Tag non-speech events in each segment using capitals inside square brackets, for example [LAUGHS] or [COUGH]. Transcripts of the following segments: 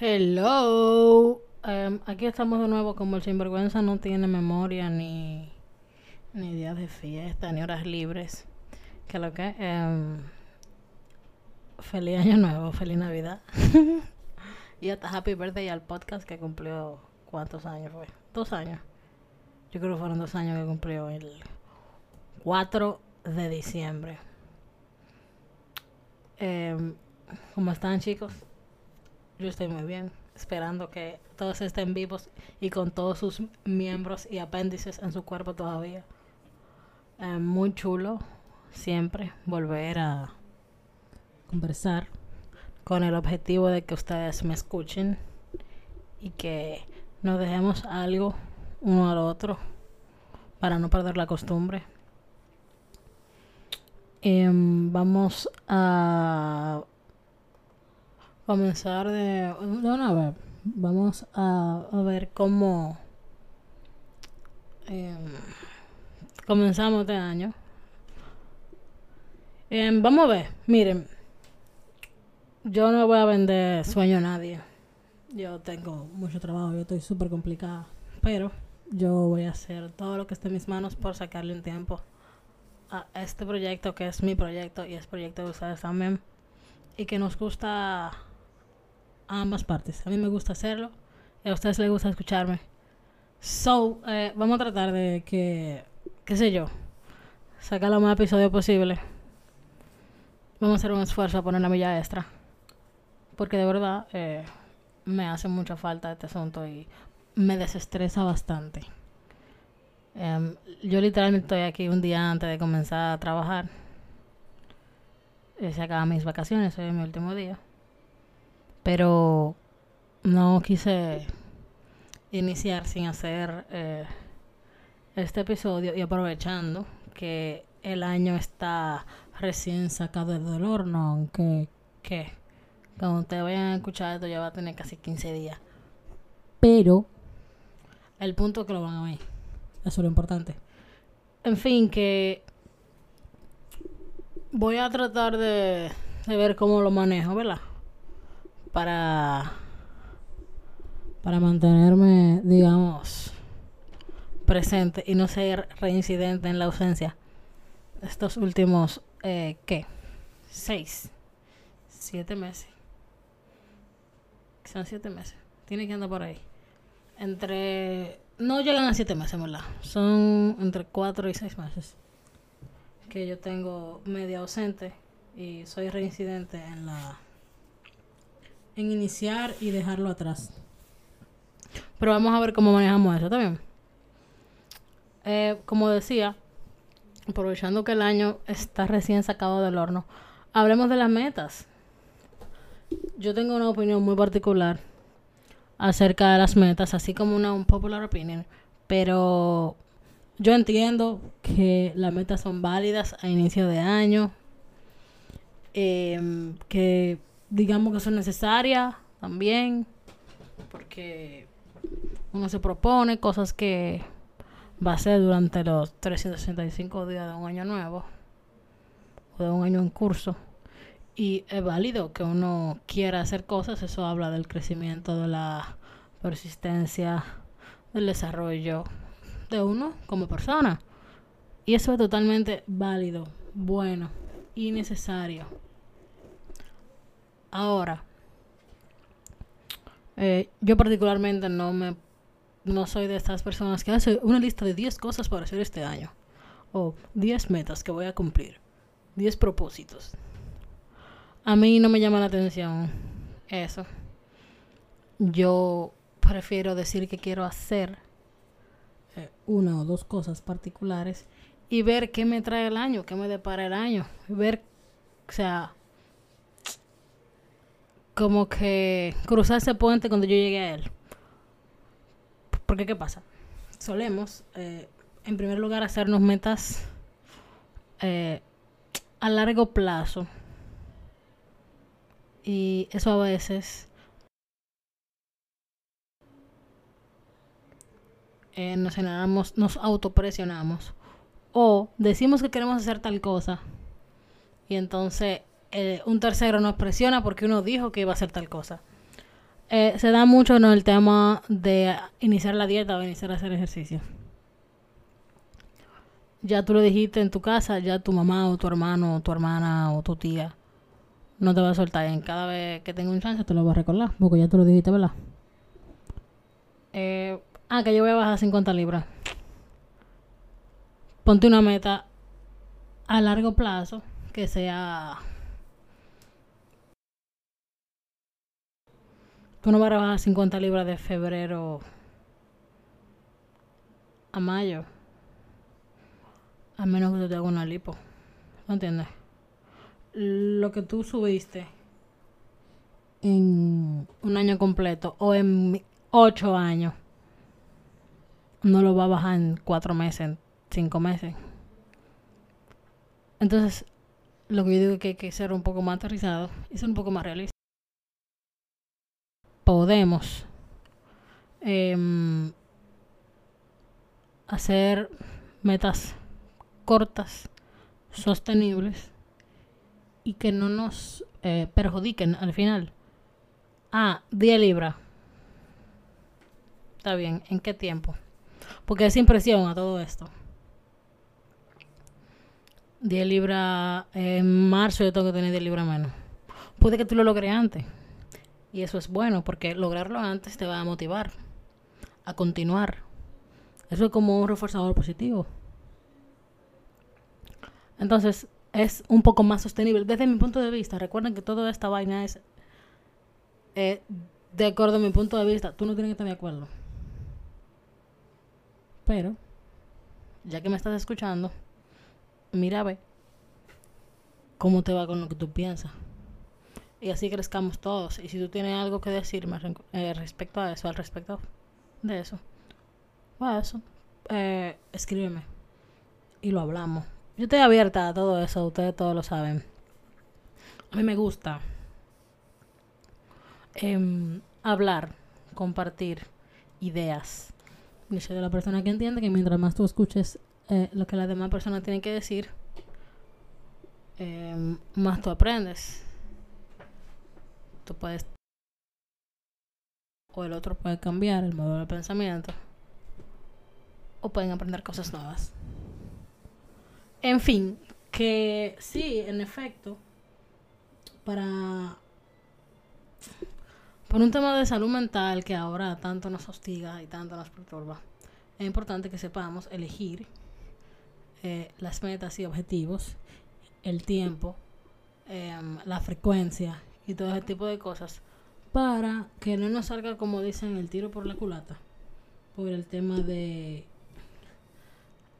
Hello. Em, aquí estamos de nuevo. Como el sinvergüenza no tiene memoria ni, ni días de fiesta ni horas libres. Que lo que. em, feliz año nuevo, feliz Navidad. [LAUGHS] y hasta Happy Birthday al podcast que cumplió. ¿Cuántos años fue? Dos años. Yo creo que fueron dos años que cumplió el 4 de diciembre. Em, ¿Cómo están, chicos? Yo estoy muy bien, esperando que todos estén vivos y con todos sus miembros y apéndices en su cuerpo todavía. Eh, muy chulo, siempre, volver a conversar con el objetivo de que ustedes me escuchen y que nos dejemos algo uno al otro para no perder la costumbre. Em, vamos a comenzar de, una vez. Vamos a, ver cómo em, comenzamos este año. Em, vamos a ver, miren, yo no voy a vender sueño a nadie. Yo tengo mucho trabajo, yo estoy súper complicada, pero yo voy a hacer todo lo que esté en mis manos por sacarle un tiempo a este proyecto que es mi proyecto y es proyecto de ustedes también y que nos gusta a ambas partes. A mí me gusta hacerlo y a ustedes les gusta escucharme. So, eh, vamos a tratar de que, qué sé yo, sacar lo más episodios posible. Vamos a hacer un esfuerzo a poner la milla extra. Porque de verdad eh, me hace mucha falta este asunto y me desestresa bastante. Em, yo literalmente estoy aquí un día antes de comenzar a trabajar. Se acaban mis vacaciones, hoy es mi último día. Pero no quise iniciar sin hacer eh, este episodio y aprovechando que el año está recién sacado del horno, aunque que cuando ustedes vayan a escuchar esto ya va a tener casi 15 días. Pero el punto es que lo van a oír. Eso es lo importante. En fin, que voy a tratar de, de ver cómo lo manejo, ¿verdad? Para para mantenerme, digamos, presente y no ser reincidente en la ausencia. Estos últimos, eh, ¿qué? Seis, siete meses. Son siete meses. Tiene que andar por ahí. Entre no llegan a siete meses, ¿verdad? Son entre cuatro y seis meses que yo tengo media ausente y soy reincidente en la en iniciar y dejarlo atrás. Pero vamos a ver cómo manejamos eso también. Eh, como decía, aprovechando que el año está recién sacado del horno, hablemos de las metas. Yo tengo una opinión muy particular acerca de las metas, así como una un popular opinion, pero yo entiendo que las metas son válidas a inicio de año, eh, que digamos que son necesarias también, porque uno se propone cosas que va a hacer durante los 365 días de un año nuevo o de un año en curso. Y es válido que uno quiera hacer cosas, eso habla del crecimiento, de la persistencia, del desarrollo de uno como persona. Y eso es totalmente válido, bueno y necesario. Ahora, eh, yo particularmente no me no soy de estas personas que hace una lista de 10 cosas para hacer este año o 10 metas que voy a cumplir, 10 propósitos. A mí no me llama la atención eso. Yo prefiero decir que quiero hacer eh, una o dos cosas particulares y ver qué me trae el año, qué me depara el año, ver, o sea, como que cruzar ese puente cuando yo llegue a él. Porque, ¿qué pasa? Solemos, eh, en primer lugar, hacernos metas eh, a largo plazo. Y eso a veces eh, nos generamos, nos autopresionamos. O decimos que queremos hacer tal cosa. Y entonces eh, un tercero nos presiona porque uno dijo que iba a hacer tal cosa. Eh, se da mucho en el tema de iniciar la dieta o iniciar a hacer ejercicio. Ya tú lo dijiste en tu casa, ya tu mamá o tu hermano o tu hermana o tu tía no te va a soltar. En cada vez que tenga un chance te lo va a recordar, porque ya tú lo dijiste, ¿verdad? Eh, ah, que yo voy a bajar 50 libras. Ponte una meta a largo plazo que sea Tú no vas a bajar 50 libras de febrero a mayo. A menos que te hagas una lipo. ¿No entiendes? Lo que tú subiste en un año completo o en ocho años, no lo va a bajar en cuatro meses, en cinco meses. Entonces, lo que yo digo es que hay que ser un poco más aterrizado y ser un poco más realista podemos em, hacer metas cortas, sostenibles y que no nos eh, perjudiquen al final. Ah, 10 libras. Está bien, ¿en qué tiempo? Porque es impresión a todo esto. 10 libras en marzo yo tengo que tener 10 libras menos. Puede que tú lo logres antes. Y eso es bueno porque lograrlo antes te va a motivar a continuar. Eso es como un reforzador positivo. Entonces, es un poco más sostenible. Desde mi punto de vista, recuerden que toda esta vaina es eh, de acuerdo a mi punto de vista. Tú no tienes que estar de acuerdo. Pero, ya que me estás escuchando, mira a ver cómo te va con lo que tú piensas y así crezcamos todos. Y si tú tienes algo que decirme eh, respecto a eso, al respecto de eso, a eso, eh, escríbeme y lo hablamos. Yo estoy abierta a todo eso, ustedes todos lo saben. A mí me gusta em, hablar, compartir ideas. Yo soy de la persona que entiende que mientras más tú escuches eh, lo que las demás personas tienen que decir, em, más tú aprendes tú puedes o el otro puede cambiar el modo de pensamiento o pueden aprender cosas nuevas. En fin, que sí, en efecto, para por un tema de salud mental que ahora tanto nos hostiga y tanto nos perturba, es importante que sepamos elegir eh, las metas y objetivos, el tiempo, em, la frecuencia y todo ese tipo de cosas para que no nos salga como dicen el tiro por la culata por el tema de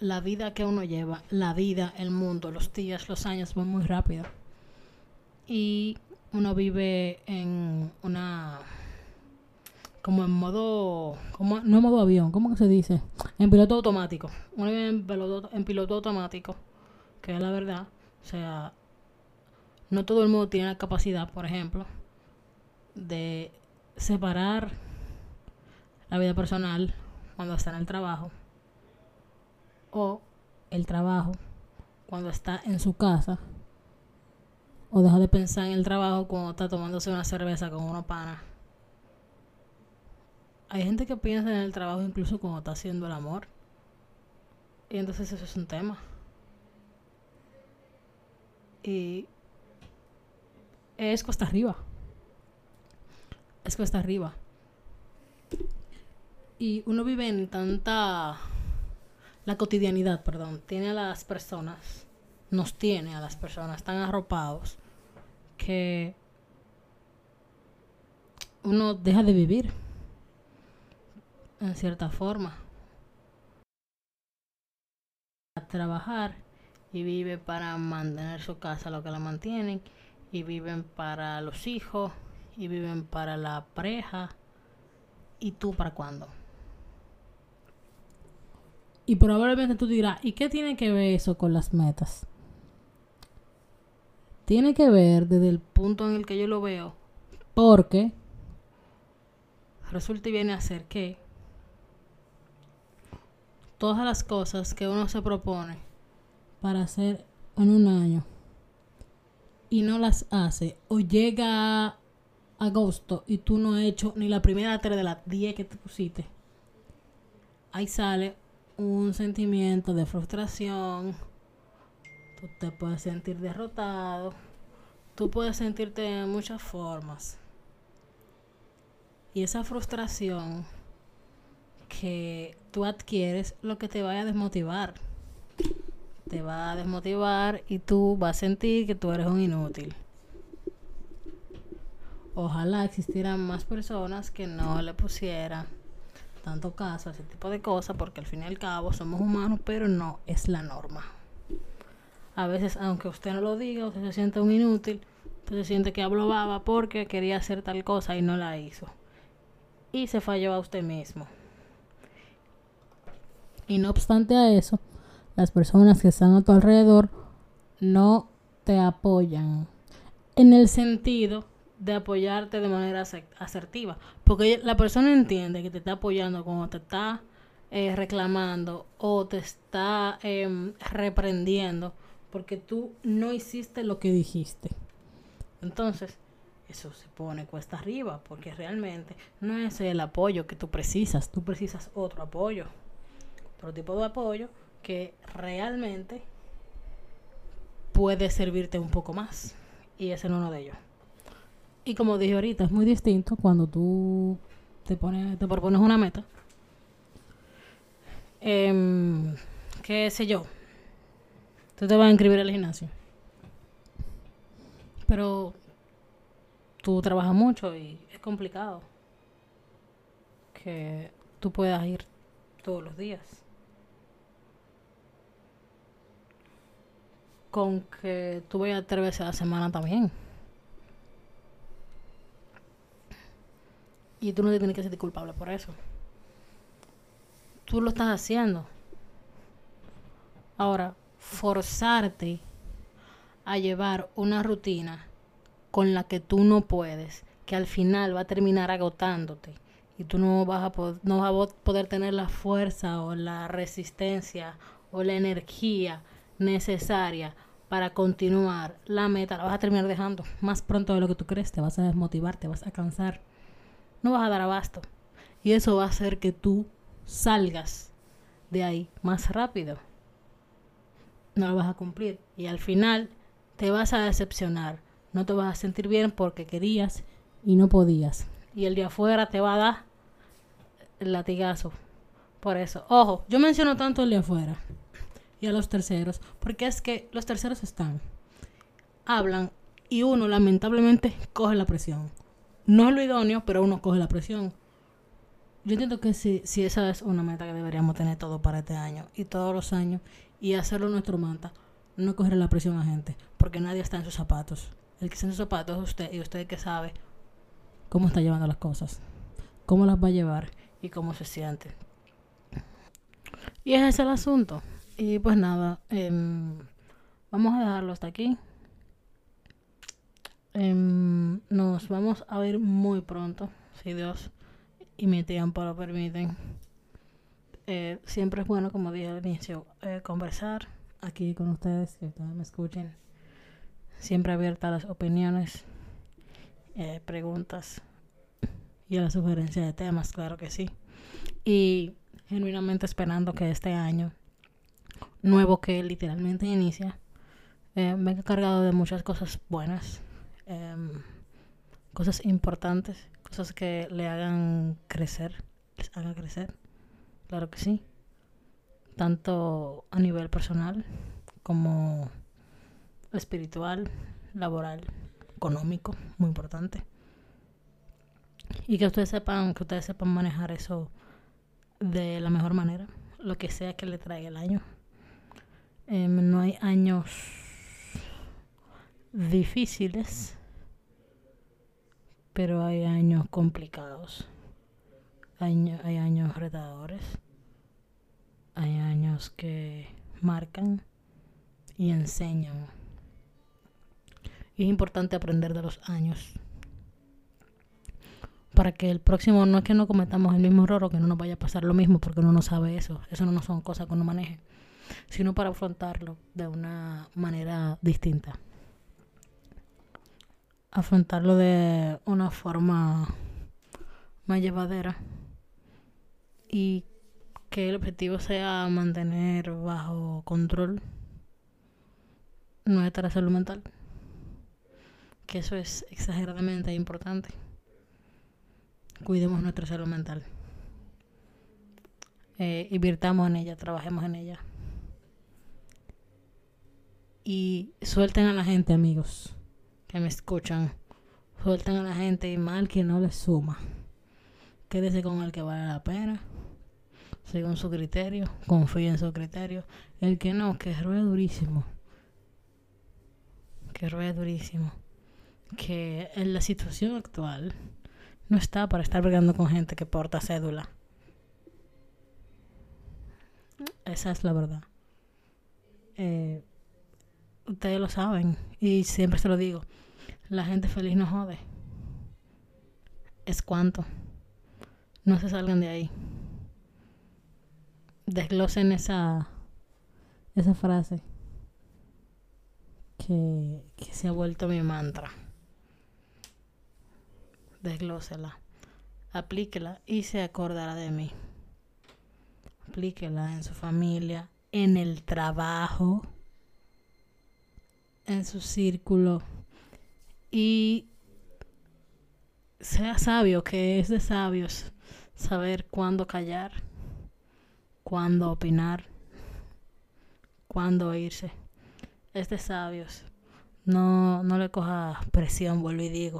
la vida que uno lleva, la vida, el mundo, los días, los años van muy rápido. Y uno vive en una como en modo como no en modo avión, ¿cómo que se dice? En piloto automático. Uno vive en piloto, en piloto automático, que es la verdad. O sea, no todo el mundo tiene la capacidad, por ejemplo, de separar la vida personal cuando está en el trabajo el trabajo cuando está en su casa o deja de pensar en el trabajo cuando está tomándose una cerveza con una pana. Hay gente que piensa en el trabajo incluso cuando está haciendo el amor. Y entonces eso es un tema. Y es cuesta arriba. Es cuesta arriba. Y uno vive en tanta... La cotidianidad, perdón, tiene a las personas, nos tiene a las personas tan arropados que uno deja de vivir en cierta forma. A trabajar y vive para mantener su casa, lo que la mantienen y viven para los hijos y viven para la pareja. ¿Y tú para cuándo? Y probablemente tú dirás, ¿y qué tiene que ver eso con las metas? Tiene que ver desde el punto en el que yo lo veo, porque resulta y viene a ser que todas las cosas que uno se propone para hacer en un año y no las hace, o llega agosto y tú no has hecho ni la primera tres de las 10 que te pusiste, ahí sale un sentimiento de frustración, tú te puedes sentir derrotado, tú puedes sentirte de muchas formas. Y esa frustración que tú adquieres, lo que te vaya a desmotivar. Te va a desmotivar y tú vas a sentir que tú eres un inútil. Ojalá existieran más personas que no le pusieran tanto caso a ese tipo de cosas, porque al fin y al cabo somos humanos, pero no es la norma. A veces, aunque usted no lo diga, usted se siente un inútil, usted se siente que habló baba porque quería hacer tal cosa y no la hizo. Y se falló a usted mismo. Y no obstante a eso, las personas que están a tu alrededor no te apoyan. En el sentido de apoyarte de manera asertiva. Porque la persona entiende que te está apoyando cuando te está eh, reclamando o te está em, reprendiendo porque tú no hiciste lo que dijiste. Entonces, eso se pone cuesta arriba porque realmente no es el apoyo que tú precisas, tú precisas otro apoyo, otro tipo de apoyo que realmente puede servirte un poco más y ese es uno de ellos. Y como dije ahorita, es muy distinto cuando tú te, pones, te propones una meta. Eh, ¿Qué sé yo? Tú te vas a inscribir al gimnasio. Pero tú trabajas mucho y es complicado que tú puedas ir todos los días. Con que tú vayas tres veces a la semana también. Y tú no te tienes que sentir culpable por eso. Tú lo estás haciendo. Ahora, forzarte a llevar una rutina con la que tú no puedes, que al final va a terminar agotándote y tú no vas a, poder, no vas a poder tener la fuerza o la resistencia o la energía necesaria para continuar la meta, la vas a terminar dejando más pronto de lo que tú crees, te vas a desmotivar, te vas a cansar no vas a dar abasto. Y eso va a hacer que tú salgas de ahí más rápido. No lo vas a cumplir. Y al final te vas a decepcionar. No te vas a sentir bien porque querías y no podías. Y el de afuera te va a dar el latigazo. Por eso, ojo, yo menciono tanto el de afuera y a los terceros, porque es que los terceros están, hablan y uno lamentablemente coge la presión. No es lo idóneo, pero uno coge la presión. Yo entiendo que si, esa es una meta que deberíamos tener todo para este año y todos los años y hacerlo nuestro manta, no coger la presión a gente, porque nadie está en sus zapatos. El que está en sus zapatos es usted y usted que sabe cómo está llevando las cosas, cómo las va a llevar y cómo se siente. Y ese es el asunto. Y pues nada, em, vamos a dejarlo hasta aquí. Em, nos vamos a ver muy pronto, si Dios y mi tiempo lo permiten. Eh, siempre es bueno, como dije al inicio, eh, conversar aquí con ustedes, que ustedes me escuchen. Siempre abierta a las opiniones, eh, preguntas y a la sugerencia de temas, claro que sí. Y genuinamente esperando que este año nuevo que literalmente inicia venga cargado de muchas cosas buenas Em, cosas importantes, cosas que le hagan crecer, les hagan crecer, claro que sí, tanto a nivel personal como espiritual, laboral, económico, muy importante. Y que ustedes sepan, que ustedes sepan manejar eso de la mejor manera, lo que sea que le traiga el año. Em, no hay años difíciles pero hay años complicados. Hay, hay años retadores. Hay años que marcan y enseñan. Y es importante aprender de los años. Para que el próximo no es que no cometamos el mismo error o que no nos vaya a pasar lo mismo porque uno no sabe eso. Eso no son cosas que uno maneje. Sino para afrontarlo de una manera distinta. Afrontarlo de una forma más llevadera y que el objetivo sea mantener bajo control nuestra salud mental. Que eso es exageradamente importante. Cuidemos nuestra salud mental. Eh, invirtamos en ella, trabajemos en ella. Y suelten a la gente, amigos, que me escuchan. Suelten a la gente y mal que no les suma. Quédese con el que vale la pena según su criterio, confíe en su criterio. El que no, que ruede durísimo. Que ruede durísimo. Que en la situación actual no está para estar brigando con gente que porta cédula. Esa es la verdad. Eh, ustedes lo saben y siempre se lo digo. La gente feliz no jode. Es cuanto. No se salgan de ahí desglosen esa, esa frase que, que se ha vuelto mi mantra. Desglósela, aplíquela y se acordará de mí. Aplíquela en su familia, en el trabajo, en su círculo y sea sabio, que es de sabios saber cuándo callar cuándo opinar, cuándo irse. Es de sabios. No, no le coja presión, vuelvo y digo,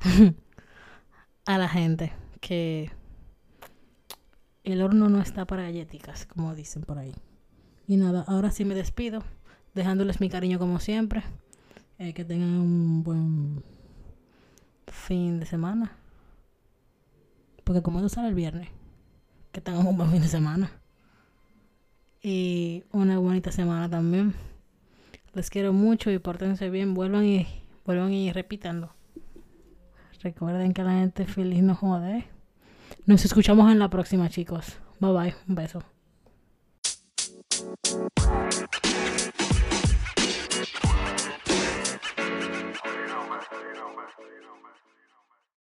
[LAUGHS] a la gente que el horno no está para galléticas, como dicen por ahí. Y nada, ahora sí me despido, dejándoles mi cariño como siempre. Eh, que tengan un buen fin de semana. Porque como esto sale el viernes, que tengan un buen fin de semana. Y una bonita semana también. Les quiero mucho y pórtense bien. Vuelvan y, vuelvan y repítanlo. Recuerden que la gente feliz no jode. Nos escuchamos en la próxima, chicos. Bye bye. Un beso.